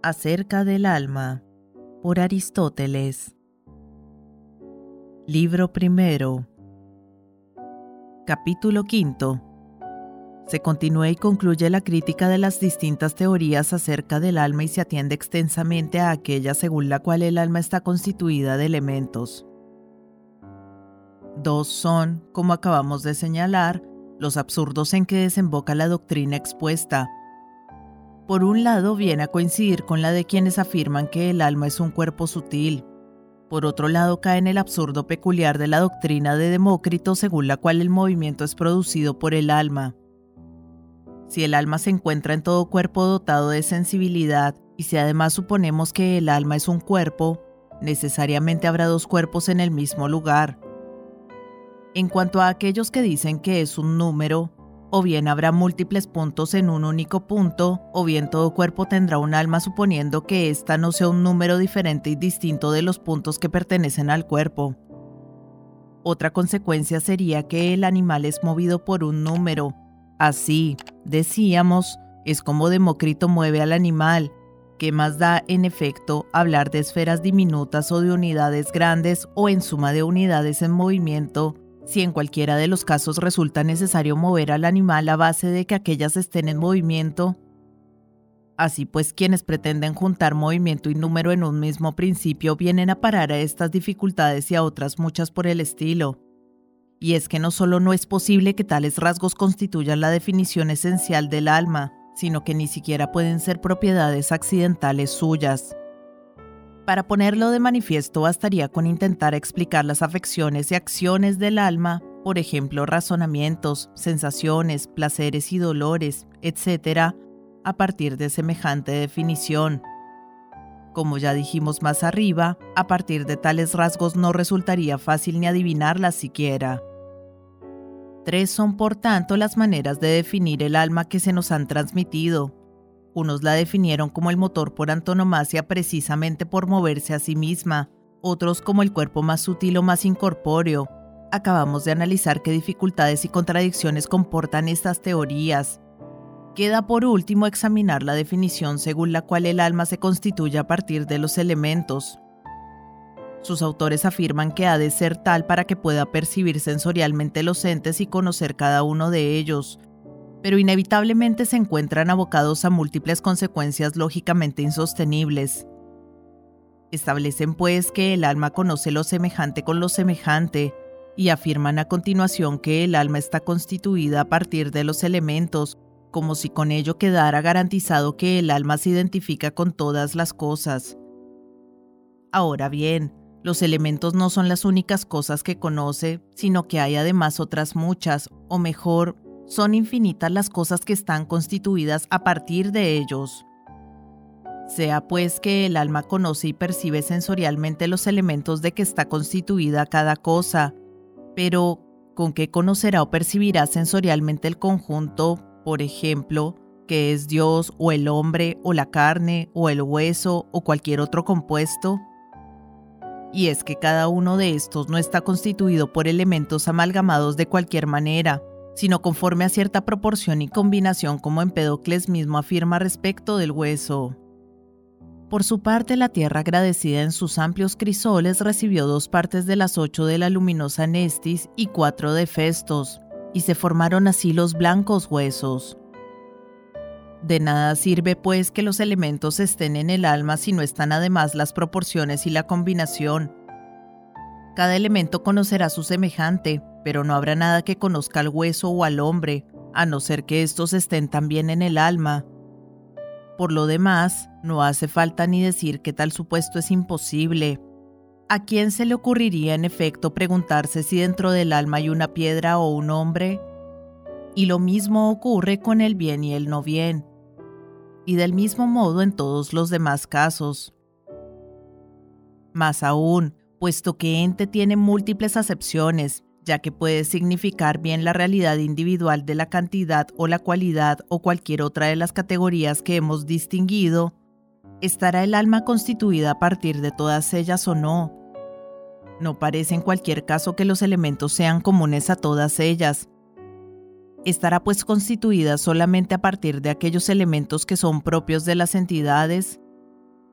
Acerca del alma, por Aristóteles. Libro primero. Capítulo quinto. Se continúa y concluye la crítica de las distintas teorías acerca del alma y se atiende extensamente a aquella según la cual el alma está constituida de elementos. Dos son, como acabamos de señalar, los absurdos en que desemboca la doctrina expuesta por un lado viene a coincidir con la de quienes afirman que el alma es un cuerpo sutil. Por otro lado cae en el absurdo peculiar de la doctrina de Demócrito según la cual el movimiento es producido por el alma. Si el alma se encuentra en todo cuerpo dotado de sensibilidad y si además suponemos que el alma es un cuerpo, necesariamente habrá dos cuerpos en el mismo lugar. En cuanto a aquellos que dicen que es un número, o bien habrá múltiples puntos en un único punto, o bien todo cuerpo tendrá un alma suponiendo que ésta no sea un número diferente y distinto de los puntos que pertenecen al cuerpo. Otra consecuencia sería que el animal es movido por un número. Así, decíamos, es como Demócrito mueve al animal. ¿Qué más da, en efecto, hablar de esferas diminutas o de unidades grandes o en suma de unidades en movimiento si en cualquiera de los casos resulta necesario mover al animal a base de que aquellas estén en movimiento. Así pues, quienes pretenden juntar movimiento y número en un mismo principio vienen a parar a estas dificultades y a otras muchas por el estilo. Y es que no solo no es posible que tales rasgos constituyan la definición esencial del alma, sino que ni siquiera pueden ser propiedades accidentales suyas. Para ponerlo de manifiesto bastaría con intentar explicar las afecciones y acciones del alma, por ejemplo, razonamientos, sensaciones, placeres y dolores, etc., a partir de semejante definición. Como ya dijimos más arriba, a partir de tales rasgos no resultaría fácil ni adivinarlas siquiera. Tres son por tanto las maneras de definir el alma que se nos han transmitido, unos la definieron como el motor por antonomasia precisamente por moverse a sí misma, otros como el cuerpo más sutil o más incorpóreo. Acabamos de analizar qué dificultades y contradicciones comportan estas teorías. Queda por último examinar la definición según la cual el alma se constituye a partir de los elementos. Sus autores afirman que ha de ser tal para que pueda percibir sensorialmente los entes y conocer cada uno de ellos, pero inevitablemente se encuentran abocados a múltiples consecuencias lógicamente insostenibles. Establecen pues que el alma conoce lo semejante con lo semejante, y afirman a continuación que el alma está constituida a partir de los elementos, como si con ello quedara garantizado que el alma se identifica con todas las cosas. Ahora bien, los elementos no son las únicas cosas que conoce, sino que hay además otras muchas, o mejor, son infinitas las cosas que están constituidas a partir de ellos. Sea pues que el alma conoce y percibe sensorialmente los elementos de que está constituida cada cosa, pero ¿con qué conocerá o percibirá sensorialmente el conjunto, por ejemplo, que es Dios o el hombre o la carne o el hueso o cualquier otro compuesto? Y es que cada uno de estos no está constituido por elementos amalgamados de cualquier manera, sino conforme a cierta proporción y combinación como Empedocles mismo afirma respecto del hueso. Por su parte, la Tierra agradecida en sus amplios crisoles recibió dos partes de las ocho de la luminosa Nestis y cuatro de Festos, y se formaron así los blancos huesos. De nada sirve pues que los elementos estén en el alma si no están además las proporciones y la combinación. Cada elemento conocerá su semejante, pero no habrá nada que conozca al hueso o al hombre, a no ser que estos estén también en el alma. Por lo demás, no hace falta ni decir que tal supuesto es imposible. ¿A quién se le ocurriría en efecto preguntarse si dentro del alma hay una piedra o un hombre? Y lo mismo ocurre con el bien y el no bien. Y del mismo modo en todos los demás casos. Más aún, puesto que ente tiene múltiples acepciones ya que puede significar bien la realidad individual de la cantidad o la cualidad o cualquier otra de las categorías que hemos distinguido, ¿estará el alma constituida a partir de todas ellas o no? No parece en cualquier caso que los elementos sean comunes a todas ellas. ¿Estará pues constituida solamente a partir de aquellos elementos que son propios de las entidades?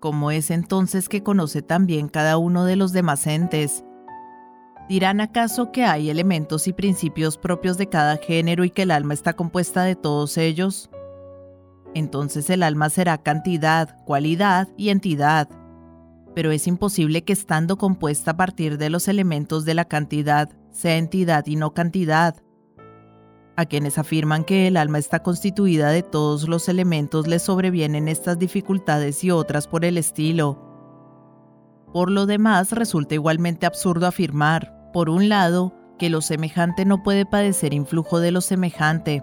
¿cómo es entonces que conoce también cada uno de los demás entes? ¿Dirán acaso que hay elementos y principios propios de cada género y que el alma está compuesta de todos ellos? Entonces el alma será cantidad, cualidad y entidad. Pero es imposible que estando compuesta a partir de los elementos de la cantidad, sea entidad y no cantidad. A quienes afirman que el alma está constituida de todos los elementos les sobrevienen estas dificultades y otras por el estilo. Por lo demás, resulta igualmente absurdo afirmar, por un lado, que lo semejante no puede padecer influjo de lo semejante,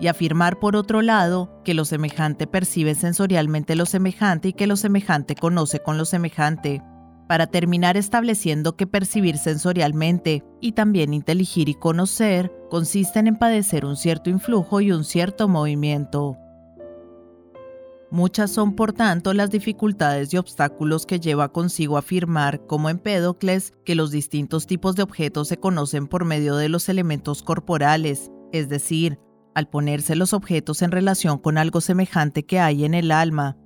y afirmar por otro lado que lo semejante percibe sensorialmente lo semejante y que lo semejante conoce con lo semejante, para terminar estableciendo que percibir sensorialmente y también inteligir y conocer consisten en padecer un cierto influjo y un cierto movimiento. Muchas son, por tanto, las dificultades y obstáculos que lleva consigo afirmar, como Empédocles, que los distintos tipos de objetos se conocen por medio de los elementos corporales, es decir, al ponerse los objetos en relación con algo semejante que hay en el alma.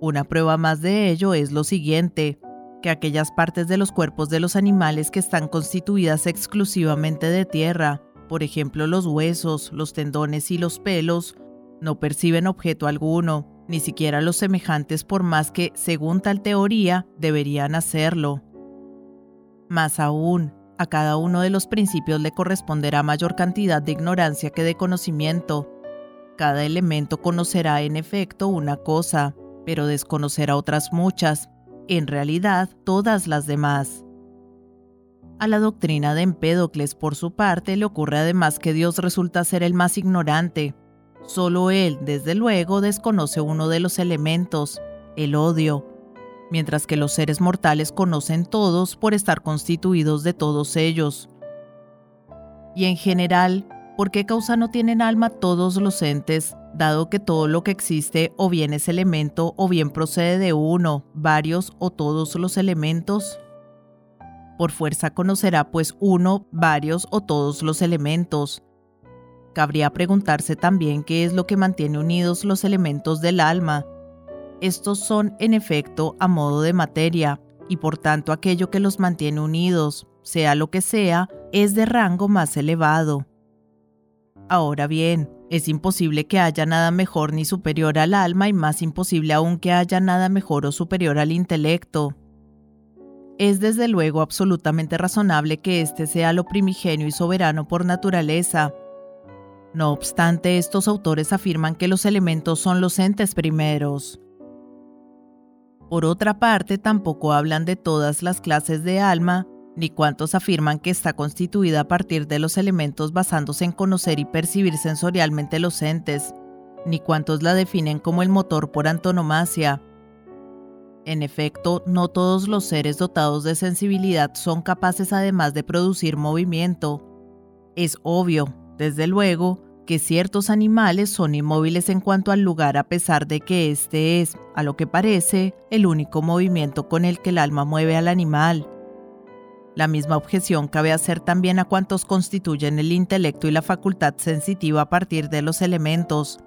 Una prueba más de ello es lo siguiente, que aquellas partes de los cuerpos de los animales que están constituidas exclusivamente de tierra, por ejemplo los huesos, los tendones y los pelos, no perciben objeto alguno, ni siquiera los semejantes por más que, según tal teoría, deberían hacerlo. Más aún, a cada uno de los principios le corresponderá mayor cantidad de ignorancia que de conocimiento. Cada elemento conocerá en efecto una cosa, pero desconocerá otras muchas, en realidad todas las demás. A la doctrina de Empédocles, por su parte, le ocurre además que Dios resulta ser el más ignorante, Solo él, desde luego, desconoce uno de los elementos, el odio, mientras que los seres mortales conocen todos por estar constituidos de todos ellos. Y en general, ¿por qué causa no tienen alma todos los entes, dado que todo lo que existe o bien es elemento o bien procede de uno, varios o todos los elementos? Por fuerza conocerá pues uno, varios o todos los elementos, Cabría preguntarse también qué es lo que mantiene unidos los elementos del alma. Estos son, en efecto, a modo de materia, y por tanto aquello que los mantiene unidos, sea lo que sea, es de rango más elevado. Ahora bien, es imposible que haya nada mejor ni superior al alma y más imposible aún que haya nada mejor o superior al intelecto. Es desde luego absolutamente razonable que éste sea lo primigenio y soberano por naturaleza, no obstante, estos autores afirman que los elementos son los entes primeros. Por otra parte, tampoco hablan de todas las clases de alma, ni cuántos afirman que está constituida a partir de los elementos basándose en conocer y percibir sensorialmente los entes, ni cuántos la definen como el motor por antonomasia. En efecto, no todos los seres dotados de sensibilidad son capaces además de producir movimiento. Es obvio, desde luego, que ciertos animales son inmóviles en cuanto al lugar a pesar de que este es, a lo que parece, el único movimiento con el que el alma mueve al animal. La misma objeción cabe hacer también a cuantos constituyen el intelecto y la facultad sensitiva a partir de los elementos,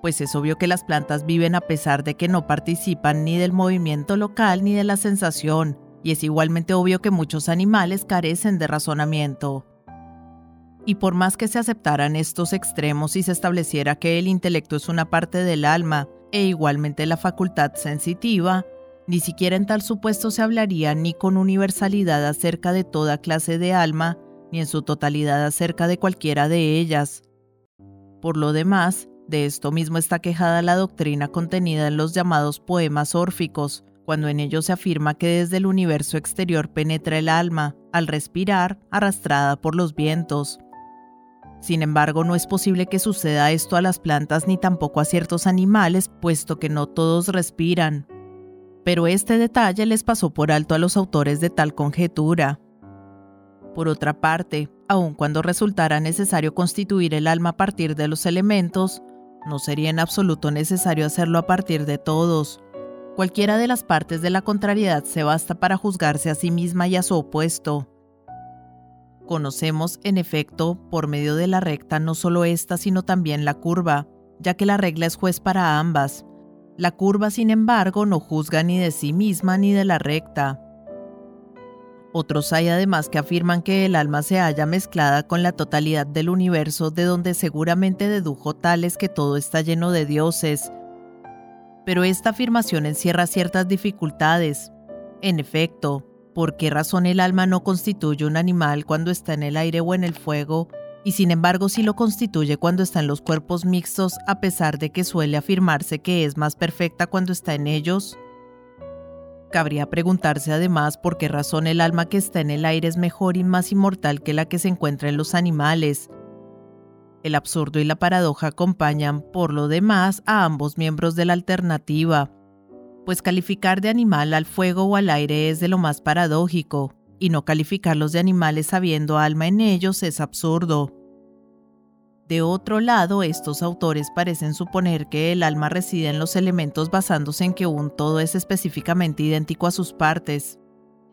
pues es obvio que las plantas viven a pesar de que no participan ni del movimiento local ni de la sensación, y es igualmente obvio que muchos animales carecen de razonamiento. Y por más que se aceptaran estos extremos y se estableciera que el intelecto es una parte del alma e igualmente la facultad sensitiva, ni siquiera en tal supuesto se hablaría ni con universalidad acerca de toda clase de alma, ni en su totalidad acerca de cualquiera de ellas. Por lo demás, de esto mismo está quejada la doctrina contenida en los llamados poemas órficos, cuando en ellos se afirma que desde el universo exterior penetra el alma, al respirar, arrastrada por los vientos. Sin embargo, no es posible que suceda esto a las plantas ni tampoco a ciertos animales, puesto que no todos respiran. Pero este detalle les pasó por alto a los autores de tal conjetura. Por otra parte, aun cuando resultara necesario constituir el alma a partir de los elementos, no sería en absoluto necesario hacerlo a partir de todos. Cualquiera de las partes de la contrariedad se basta para juzgarse a sí misma y a su opuesto. Conocemos, en efecto, por medio de la recta no solo esta, sino también la curva, ya que la regla es juez para ambas, La curva, sin embargo, no juzga ni de sí misma ni de la recta. Otros hay además que afirman que el alma se halla mezclada con la totalidad del universo, de donde seguramente dedujo tales que todo está lleno de dioses. Pero esta afirmación encierra ciertas dificultades. En efecto, ¿por qué razón el alma no constituye un animal cuando está en el aire o en el fuego, y sin embargo sí lo constituye cuando está en los cuerpos mixtos, a pesar de que suele afirmarse que es más perfecta cuando está en ellos? Cabría preguntarse además por qué razón el alma que está en el aire es mejor y más inmortal que la que se encuentra en los animales. El absurdo y la paradoja acompañan, por lo demás, a ambos miembros de la alternativa, pues calificar de animal al fuego o al aire es de lo más paradójico, y no calificarlos de animales sabiendo alma en ellos es absurdo. De otro lado, estos autores parecen suponer que el alma reside en los elementos basándose en que un todo es específicamente idéntico a sus partes.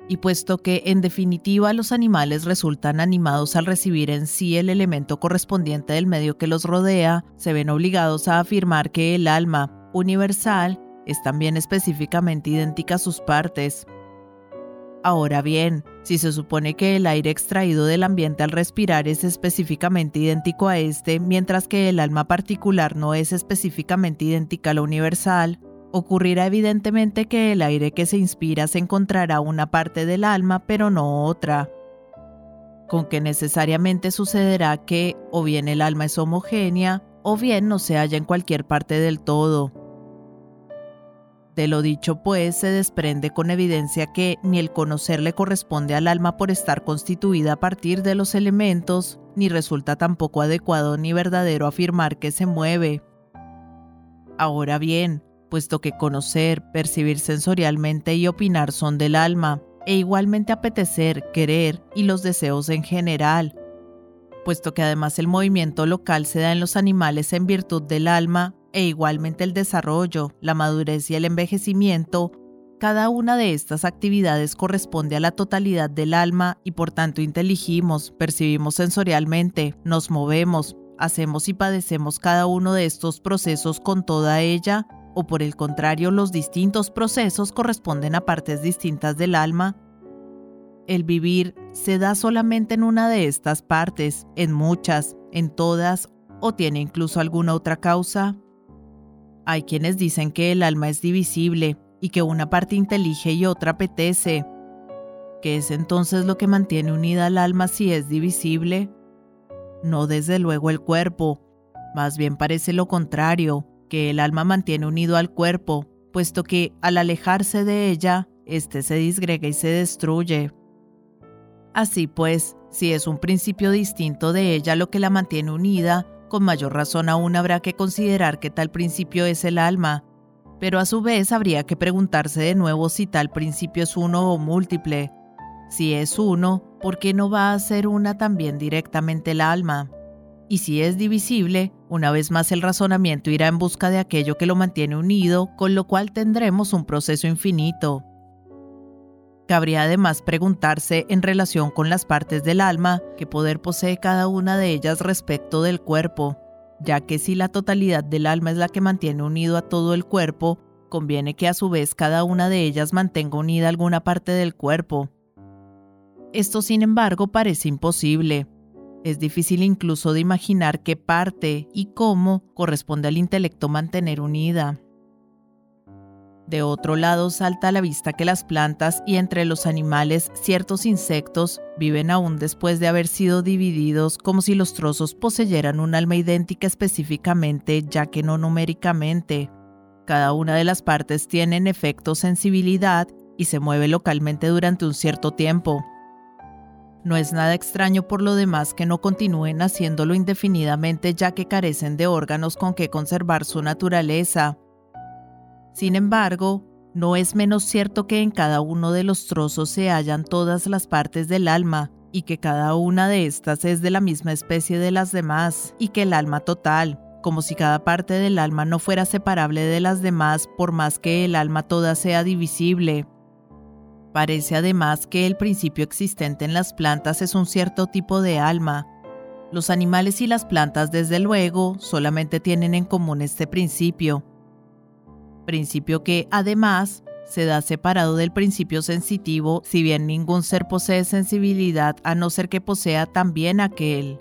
Y puesto que en definitiva los animales resultan animados al recibir en sí el elemento correspondiente del medio que los rodea, se ven obligados a afirmar que el alma, universal, es también específicamente idéntica a sus partes. Ahora bien, si se supone que el aire extraído del ambiente al respirar es específicamente idéntico a este, mientras que el alma particular no es específicamente idéntica a la universal, ocurrirá evidentemente que el aire que se inspira se encontrará una parte del alma pero no otra. Con que necesariamente sucederá que o bien el alma es homogénea o bien no se halla en cualquier parte del todo. De lo dicho, pues, se desprende con evidencia que ni el conocer le corresponde al alma por estar constituida a partir de los elementos, ni resulta tampoco adecuado ni verdadero afirmar que se mueve. Ahora bien, puesto que conocer, percibir sensorialmente y opinar son del alma, e igualmente apetecer, querer y los deseos en general, puesto que además el movimiento local se da en los animales en virtud del alma, e igualmente el desarrollo, la madurez y el envejecimiento, cada una de estas actividades corresponde a la totalidad del alma y por tanto inteligimos, percibimos sensorialmente, nos movemos, hacemos y padecemos cada uno de estos procesos con toda ella, o por el contrario los distintos procesos corresponden a partes distintas del alma. El vivir se da solamente en una de estas partes, en muchas, en todas, o tiene incluso alguna otra causa. Hay quienes dicen que el alma es divisible y que una parte intelige y otra apetece. ¿Qué es entonces lo que mantiene unida al alma si es divisible? No desde luego el cuerpo, más bien parece lo contrario, que el alma mantiene unido al cuerpo, puesto que al alejarse de ella, éste se disgrega y se destruye. Así pues, si es un principio distinto de ella lo que la mantiene unida, con mayor razón aún habrá que considerar que tal principio es el alma, pero a su vez habría que preguntarse de nuevo si tal principio es uno o múltiple. Si es uno, ¿por qué no va a ser una también directamente el alma? Y si es divisible, una vez más el razonamiento irá en busca de aquello que lo mantiene unido, con lo cual tendremos un proceso infinito. Cabría además preguntarse en relación con las partes del alma qué poder posee cada una de ellas respecto del cuerpo, ya que si la totalidad del alma es la que mantiene unido a todo el cuerpo, conviene que a su vez cada una de ellas mantenga unida alguna parte del cuerpo. Esto sin embargo parece imposible. Es difícil incluso de imaginar qué parte y cómo corresponde al intelecto mantener unida. De otro lado, salta a la vista que las plantas y entre los animales ciertos insectos viven aún después de haber sido divididos como si los trozos poseyeran un alma idéntica específicamente, ya que no numéricamente. Cada una de las partes tiene en efecto sensibilidad y se mueve localmente durante un cierto tiempo. No es nada extraño por lo demás que no continúen haciéndolo indefinidamente ya que carecen de órganos con que conservar su naturaleza sin embargo, no es menos cierto que en cada uno de los trozos se hallan todas las partes del alma, y que cada una de estas es de la misma especie de las demás, y que el alma total, como si cada parte del alma no fuera separable de las demás por más que el alma toda sea divisible. Parece además que el principio existente en las plantas es un cierto tipo de alma. Los animales y las plantas, desde luego, solamente tienen en común este principio, principio que, además, se da separado del principio sensitivo, si bien ningún ser posee sensibilidad a no ser que posea también aquel.